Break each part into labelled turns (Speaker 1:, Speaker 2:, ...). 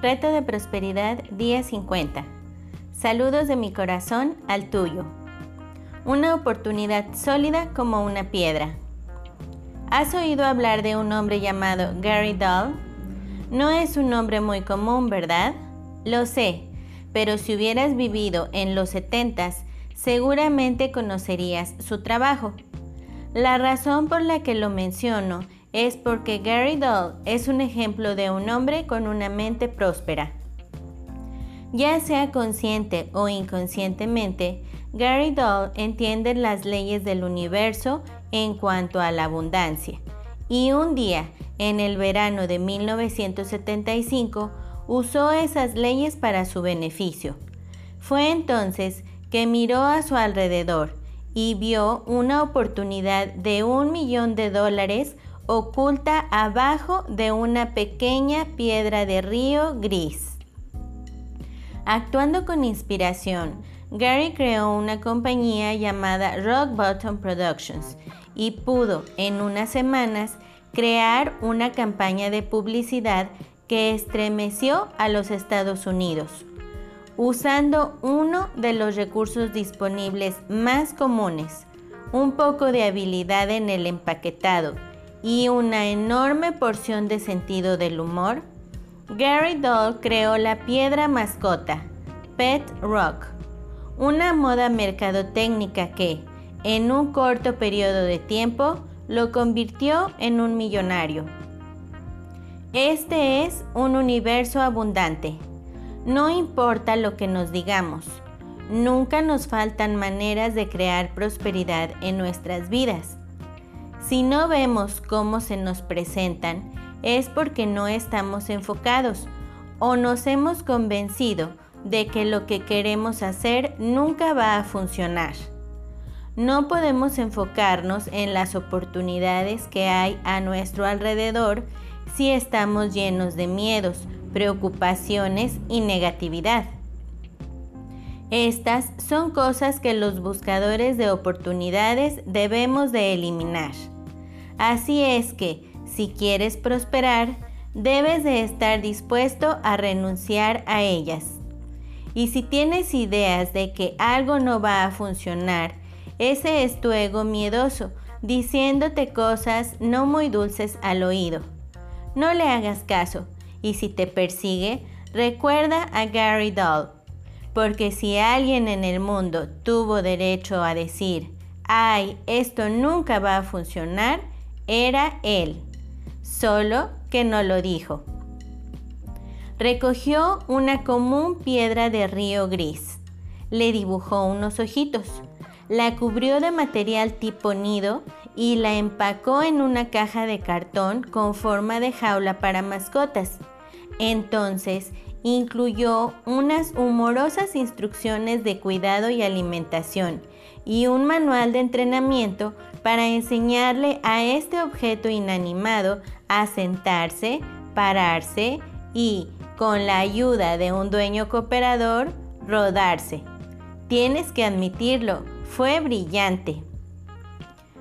Speaker 1: Reto de Prosperidad día 50. Saludos de mi corazón al tuyo. Una oportunidad sólida como una piedra. ¿Has oído hablar de un hombre llamado Gary Dahl? No es un nombre muy común, ¿verdad? Lo sé, pero si hubieras vivido en los 70 seguramente conocerías su trabajo. La razón por la que lo menciono es porque Gary Dahl es un ejemplo de un hombre con una mente próspera. Ya sea consciente o inconscientemente, Gary Dahl entiende las leyes del universo en cuanto a la abundancia. Y un día, en el verano de 1975, usó esas leyes para su beneficio. Fue entonces que miró a su alrededor y vio una oportunidad de un millón de dólares oculta abajo de una pequeña piedra de río gris. Actuando con inspiración, Gary creó una compañía llamada Rock Bottom Productions y pudo en unas semanas crear una campaña de publicidad que estremeció a los Estados Unidos, usando uno de los recursos disponibles más comunes, un poco de habilidad en el empaquetado y una enorme porción de sentido del humor, Gary Doll creó la piedra mascota, Pet Rock, una moda mercadotécnica que, en un corto periodo de tiempo, lo convirtió en un millonario. Este es un universo abundante. No importa lo que nos digamos, nunca nos faltan maneras de crear prosperidad en nuestras vidas. Si no vemos cómo se nos presentan, es porque no estamos enfocados o nos hemos convencido de que lo que queremos hacer nunca va a funcionar. No podemos enfocarnos en las oportunidades que hay a nuestro alrededor si estamos llenos de miedos, preocupaciones y negatividad. Estas son cosas que los buscadores de oportunidades debemos de eliminar. Así es que, si quieres prosperar, debes de estar dispuesto a renunciar a ellas. Y si tienes ideas de que algo no va a funcionar, ese es tu ego miedoso, diciéndote cosas no muy dulces al oído. No le hagas caso, y si te persigue, recuerda a Gary Dahl, porque si alguien en el mundo tuvo derecho a decir, ay, esto nunca va a funcionar, era él, solo que no lo dijo. Recogió una común piedra de río gris, le dibujó unos ojitos, la cubrió de material tipo nido y la empacó en una caja de cartón con forma de jaula para mascotas. Entonces incluyó unas humorosas instrucciones de cuidado y alimentación y un manual de entrenamiento para enseñarle a este objeto inanimado a sentarse, pararse y, con la ayuda de un dueño cooperador, rodarse. Tienes que admitirlo, fue brillante.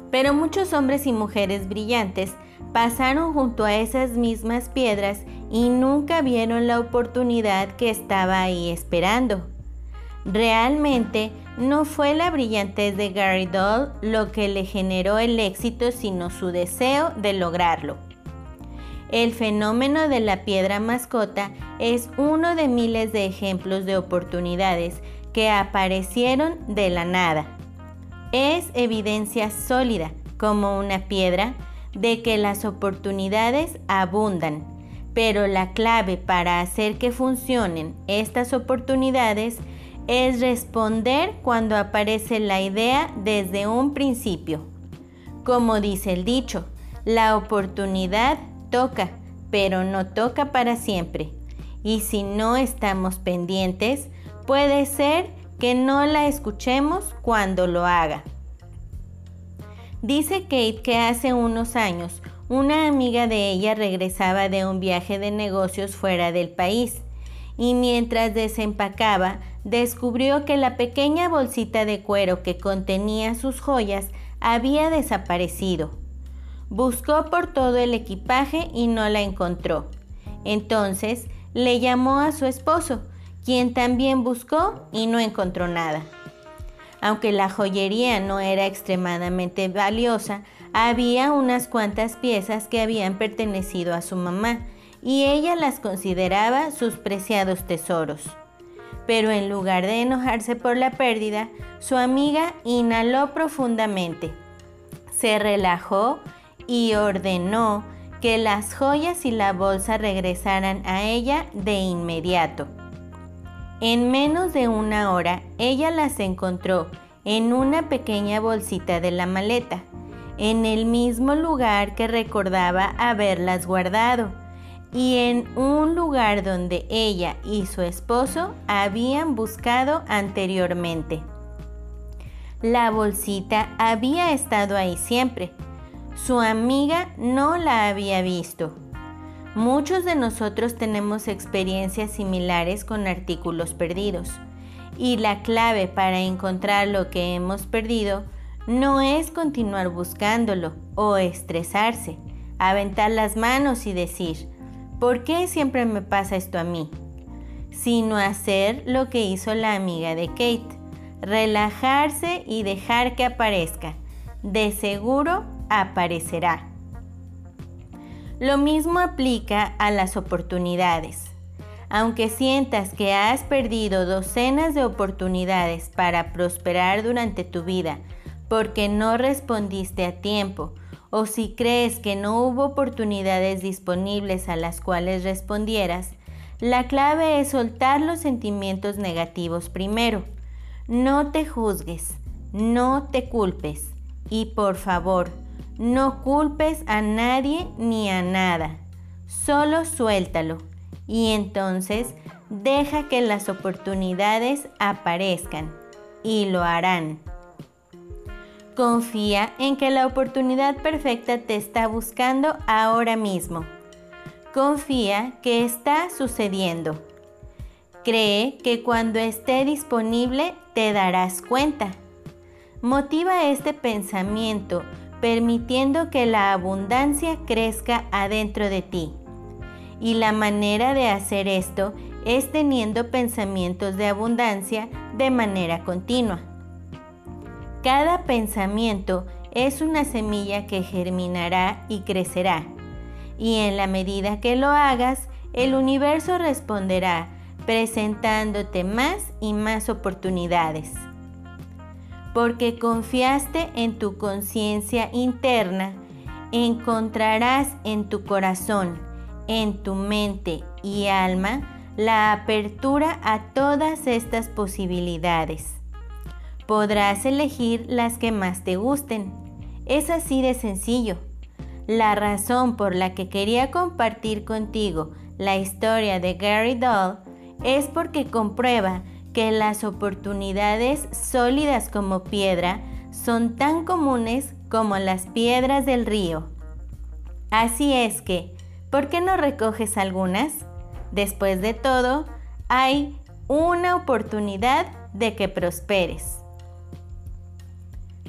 Speaker 1: Pero muchos hombres y mujeres brillantes pasaron junto a esas mismas piedras y nunca vieron la oportunidad que estaba ahí esperando. Realmente no fue la brillantez de Gary Doll lo que le generó el éxito, sino su deseo de lograrlo. El fenómeno de la piedra mascota es uno de miles de ejemplos de oportunidades que aparecieron de la nada. Es evidencia sólida, como una piedra, de que las oportunidades abundan, pero la clave para hacer que funcionen estas oportunidades es responder cuando aparece la idea desde un principio. Como dice el dicho, la oportunidad toca, pero no toca para siempre. Y si no estamos pendientes, puede ser que no la escuchemos cuando lo haga. Dice Kate que hace unos años una amiga de ella regresaba de un viaje de negocios fuera del país y mientras desempacaba descubrió que la pequeña bolsita de cuero que contenía sus joyas había desaparecido. Buscó por todo el equipaje y no la encontró. Entonces le llamó a su esposo, quien también buscó y no encontró nada. Aunque la joyería no era extremadamente valiosa, había unas cuantas piezas que habían pertenecido a su mamá y ella las consideraba sus preciados tesoros. Pero en lugar de enojarse por la pérdida, su amiga inhaló profundamente, se relajó y ordenó que las joyas y la bolsa regresaran a ella de inmediato. En menos de una hora, ella las encontró en una pequeña bolsita de la maleta, en el mismo lugar que recordaba haberlas guardado y en un lugar donde ella y su esposo habían buscado anteriormente. La bolsita había estado ahí siempre. Su amiga no la había visto. Muchos de nosotros tenemos experiencias similares con artículos perdidos y la clave para encontrar lo que hemos perdido no es continuar buscándolo o estresarse, aventar las manos y decir, ¿por qué siempre me pasa esto a mí? Sino hacer lo que hizo la amiga de Kate, relajarse y dejar que aparezca. De seguro aparecerá. Lo mismo aplica a las oportunidades. Aunque sientas que has perdido docenas de oportunidades para prosperar durante tu vida porque no respondiste a tiempo, o si crees que no hubo oportunidades disponibles a las cuales respondieras, la clave es soltar los sentimientos negativos primero. No te juzgues, no te culpes y por favor, no culpes a nadie ni a nada, solo suéltalo y entonces deja que las oportunidades aparezcan y lo harán. Confía en que la oportunidad perfecta te está buscando ahora mismo. Confía que está sucediendo. Cree que cuando esté disponible te darás cuenta. Motiva este pensamiento permitiendo que la abundancia crezca adentro de ti. Y la manera de hacer esto es teniendo pensamientos de abundancia de manera continua. Cada pensamiento es una semilla que germinará y crecerá. Y en la medida que lo hagas, el universo responderá presentándote más y más oportunidades porque confiaste en tu conciencia interna, encontrarás en tu corazón, en tu mente y alma la apertura a todas estas posibilidades. Podrás elegir las que más te gusten. Es así de sencillo. La razón por la que quería compartir contigo la historia de Gary Doll es porque comprueba que las oportunidades sólidas como piedra son tan comunes como las piedras del río. Así es que, ¿por qué no recoges algunas? Después de todo, hay una oportunidad de que prosperes.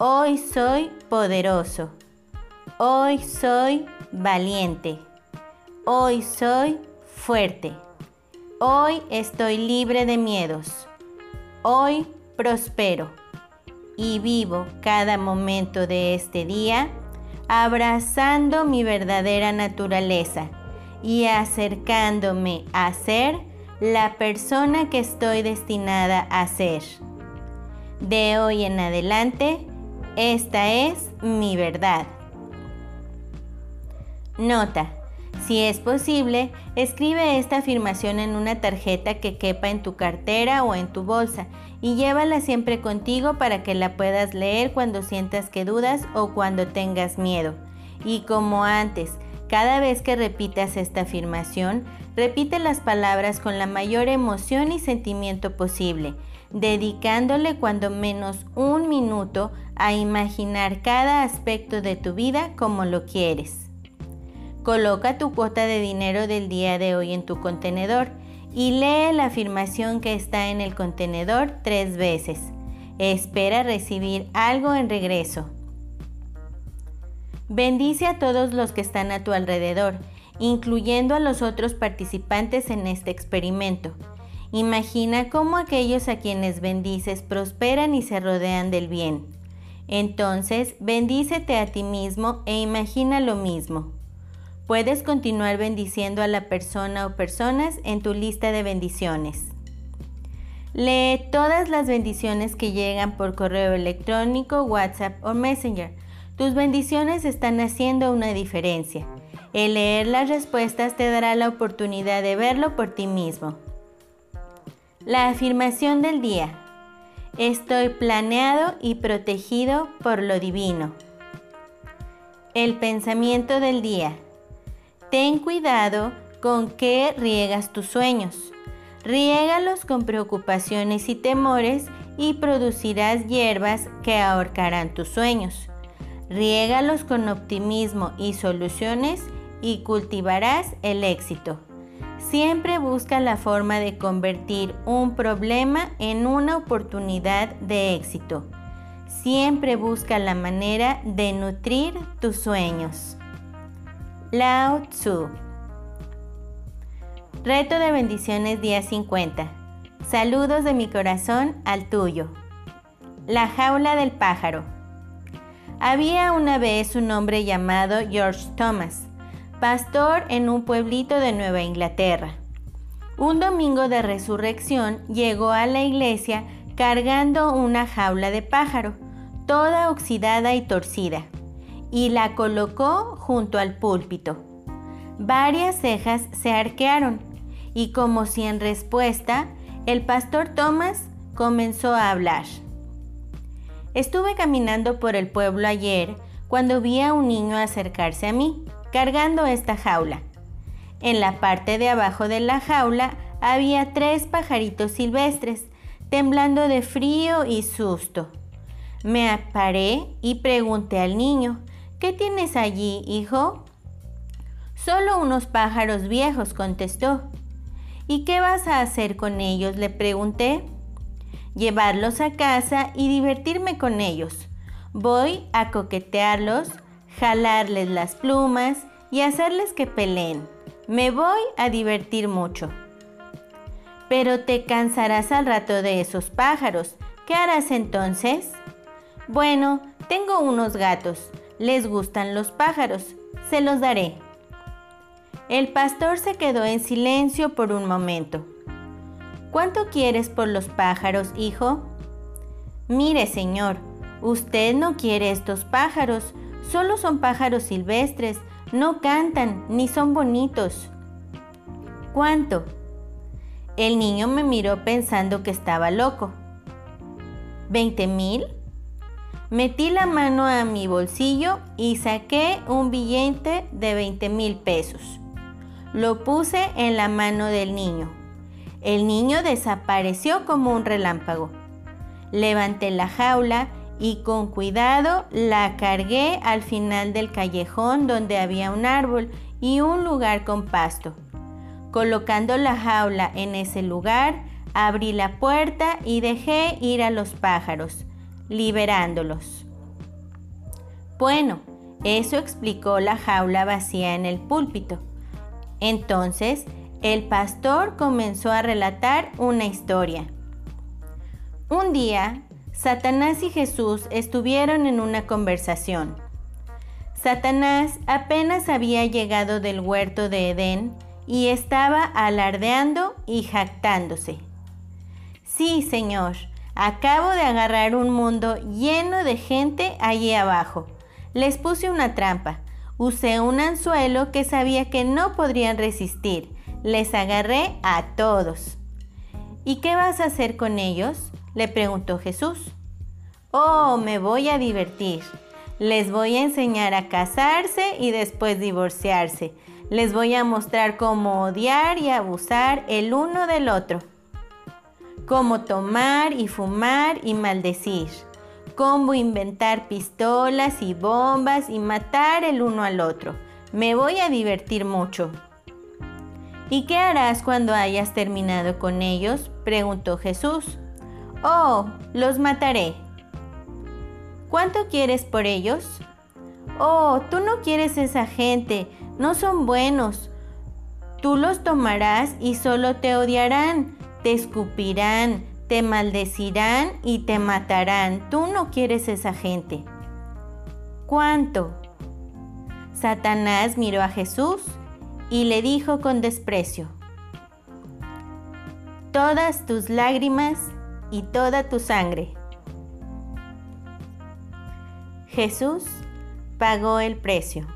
Speaker 1: hoy soy poderoso, hoy soy valiente, hoy soy fuerte. Hoy estoy libre de miedos. Hoy prospero y vivo cada momento de este día abrazando mi verdadera naturaleza y acercándome a ser la persona que estoy destinada a ser. De hoy en adelante, esta es mi verdad. Nota. Si es posible, escribe esta afirmación en una tarjeta que quepa en tu cartera o en tu bolsa y llévala siempre contigo para que la puedas leer cuando sientas que dudas o cuando tengas miedo. Y como antes, cada vez que repitas esta afirmación, repite las palabras con la mayor emoción y sentimiento posible, dedicándole cuando menos un minuto a imaginar cada aspecto de tu vida como lo quieres. Coloca tu cuota de dinero del día de hoy en tu contenedor y lee la afirmación que está en el contenedor tres veces. Espera recibir algo en regreso. Bendice a todos los que están a tu alrededor, incluyendo a los otros participantes en este experimento. Imagina cómo aquellos a quienes bendices prosperan y se rodean del bien. Entonces, bendícete a ti mismo e imagina lo mismo. Puedes continuar bendiciendo a la persona o personas en tu lista de bendiciones. Lee todas las bendiciones que llegan por correo electrónico, WhatsApp o Messenger tus bendiciones están haciendo una diferencia. El leer las respuestas te dará la oportunidad de verlo por ti mismo. La afirmación del día. Estoy planeado y protegido por lo divino. El pensamiento del día. Ten cuidado con qué riegas tus sueños. Riégalos con preocupaciones y temores y producirás hierbas que ahorcarán tus sueños. Riégalos con optimismo y soluciones y cultivarás el éxito. Siempre busca la forma de convertir un problema en una oportunidad de éxito. Siempre busca la manera de nutrir tus sueños. Lao Tzu Reto de bendiciones día 50. Saludos de mi corazón al tuyo. La jaula del pájaro. Había una vez un hombre llamado George Thomas, pastor en un pueblito de Nueva Inglaterra. Un domingo de resurrección llegó a la iglesia cargando una jaula de pájaro, toda oxidada y torcida, y la colocó junto al púlpito. Varias cejas se arquearon y como si en respuesta, el pastor Thomas comenzó a hablar. Estuve caminando por el pueblo ayer cuando vi a un niño acercarse a mí, cargando esta jaula. En la parte de abajo de la jaula había tres pajaritos silvestres, temblando de frío y susto. Me paré y pregunté al niño, ¿qué tienes allí, hijo? Solo unos pájaros viejos, contestó. ¿Y qué vas a hacer con ellos? le pregunté llevarlos a casa y divertirme con ellos. Voy a coquetearlos, jalarles las plumas y hacerles que peleen. Me voy a divertir mucho. Pero te cansarás al rato de esos pájaros. ¿Qué harás entonces? Bueno, tengo unos gatos. Les gustan los pájaros. Se los daré. El pastor se quedó en silencio por un momento. ¿Cuánto quieres por los pájaros, hijo? Mire, señor, usted no quiere estos pájaros, solo son pájaros silvestres, no cantan ni son bonitos. ¿Cuánto? El niño me miró pensando que estaba loco. ¿Veinte mil? Metí la mano a mi bolsillo y saqué un billete de 20 mil pesos. Lo puse en la mano del niño. El niño desapareció como un relámpago. Levanté la jaula y con cuidado la cargué al final del callejón donde había un árbol y un lugar con pasto. Colocando la jaula en ese lugar, abrí la puerta y dejé ir a los pájaros, liberándolos. Bueno, eso explicó la jaula vacía en el púlpito. Entonces el pastor comenzó a relatar una historia. Un día, Satanás y Jesús estuvieron en una conversación. Satanás apenas había llegado del huerto de Edén y estaba alardeando y jactándose. Sí, Señor, acabo de agarrar un mundo lleno de gente allí abajo. Les puse una trampa. Usé un anzuelo que sabía que no podrían resistir les agarré a todos. ¿Y qué vas a hacer con ellos? Le preguntó Jesús. Oh, me voy a divertir. Les voy a enseñar a casarse y después divorciarse. Les voy a mostrar cómo odiar y abusar el uno del otro. Cómo tomar y fumar y maldecir. Cómo inventar pistolas y bombas y matar el uno al otro. Me voy a divertir mucho. ¿Y qué harás cuando hayas terminado con ellos? preguntó Jesús. Oh, los mataré. ¿Cuánto quieres por ellos? Oh, tú no quieres esa gente, no son buenos. Tú los tomarás y solo te odiarán, te escupirán, te maldecirán y te matarán. Tú no quieres esa gente. ¿Cuánto? Satanás miró a Jesús y le dijo con desprecio, todas tus lágrimas y toda tu sangre. Jesús pagó el precio.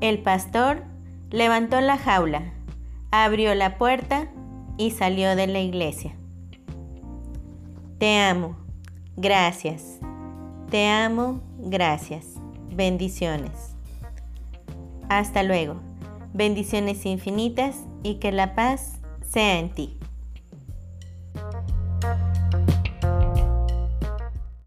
Speaker 1: El pastor levantó la jaula, abrió la puerta y salió de la iglesia. Te amo, gracias. Te amo, gracias. Bendiciones. Hasta luego. Bendiciones infinitas y que la paz sea en ti.